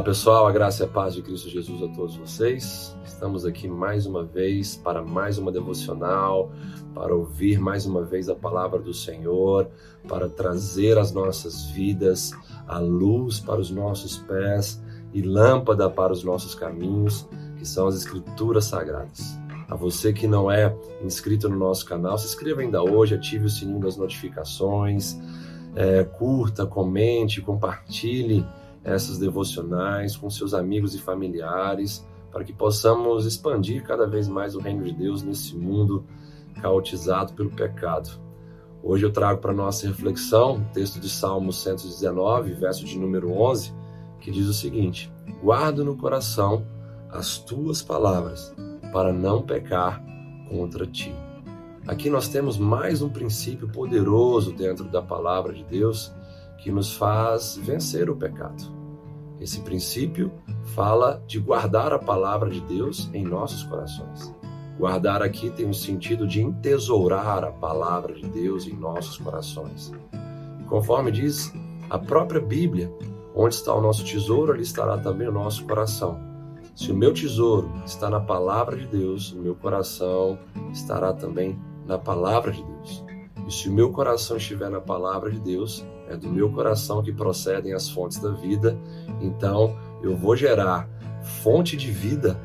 Olá pessoal, a graça e a paz de Cristo Jesus a todos vocês. Estamos aqui mais uma vez para mais uma devocional, para ouvir mais uma vez a palavra do Senhor, para trazer as nossas vidas a luz para os nossos pés e lâmpada para os nossos caminhos, que são as Escrituras Sagradas. A você que não é inscrito no nosso canal, se inscreva ainda hoje, ative o sininho das notificações, é, curta, comente, compartilhe essas devocionais com seus amigos e familiares, para que possamos expandir cada vez mais o reino de Deus nesse mundo caotizado pelo pecado. Hoje eu trago para nossa reflexão o texto de Salmo 119, verso de número 11, que diz o seguinte: Guardo no coração as tuas palavras, para não pecar contra ti. Aqui nós temos mais um princípio poderoso dentro da palavra de Deus que nos faz vencer o pecado. Esse princípio fala de guardar a palavra de Deus em nossos corações. Guardar aqui tem o sentido de entesourar a palavra de Deus em nossos corações. Conforme diz a própria Bíblia, onde está o nosso tesouro, ali estará também o nosso coração. Se o meu tesouro está na palavra de Deus, o meu coração estará também na palavra de Deus. E se o meu coração estiver na palavra de Deus, é do meu coração que procedem as fontes da vida, então eu vou gerar fonte de vida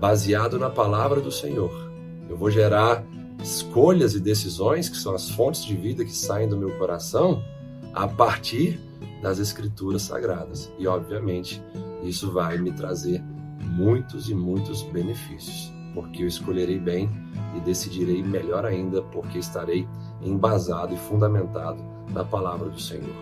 baseado na palavra do Senhor. Eu vou gerar escolhas e decisões que são as fontes de vida que saem do meu coração a partir das escrituras sagradas. E obviamente, isso vai me trazer muitos e muitos benefícios, porque eu escolherei bem e decidirei melhor ainda, porque estarei embasado e fundamentado na palavra do Senhor.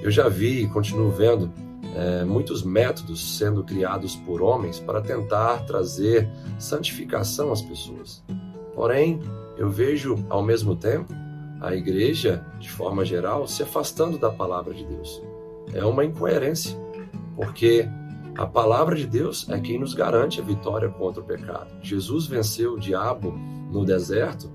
Eu já vi e continuo vendo é, muitos métodos sendo criados por homens para tentar trazer santificação às pessoas. Porém, eu vejo ao mesmo tempo a igreja, de forma geral, se afastando da palavra de Deus. É uma incoerência, porque a palavra de Deus é quem nos garante a vitória contra o pecado. Jesus venceu o diabo no deserto,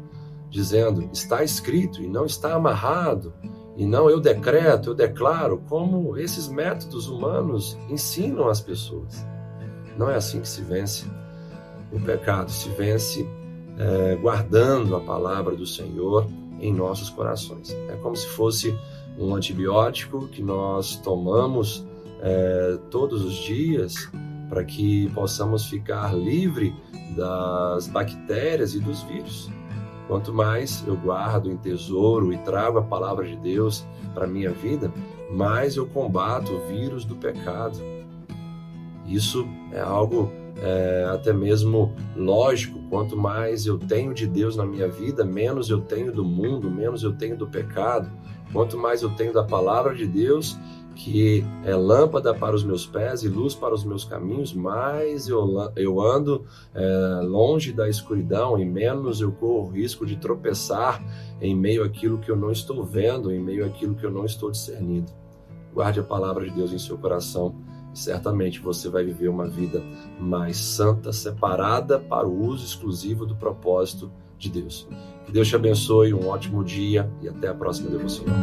dizendo: está escrito e não está amarrado, e não eu decreto, eu declaro, como esses métodos humanos ensinam as pessoas. Não é assim que se vence o pecado, se vence é, guardando a palavra do Senhor em nossos corações. É como se fosse um antibiótico que nós tomamos é, todos os dias para que possamos ficar livre das bactérias e dos vírus. Quanto mais eu guardo em tesouro e trago a palavra de Deus para minha vida, mais eu combato o vírus do pecado. Isso é algo é, até mesmo lógico. Quanto mais eu tenho de Deus na minha vida, menos eu tenho do mundo, menos eu tenho do pecado. Quanto mais eu tenho da palavra de Deus, que é lâmpada para os meus pés e luz para os meus caminhos, mais eu, eu ando é, longe da escuridão e menos eu corro o risco de tropeçar em meio àquilo que eu não estou vendo, em meio àquilo que eu não estou discernindo. Guarde a palavra de Deus em seu coração certamente você vai viver uma vida mais santa, separada para o uso exclusivo do propósito de Deus. Que Deus te abençoe, um ótimo dia e até a próxima devocional.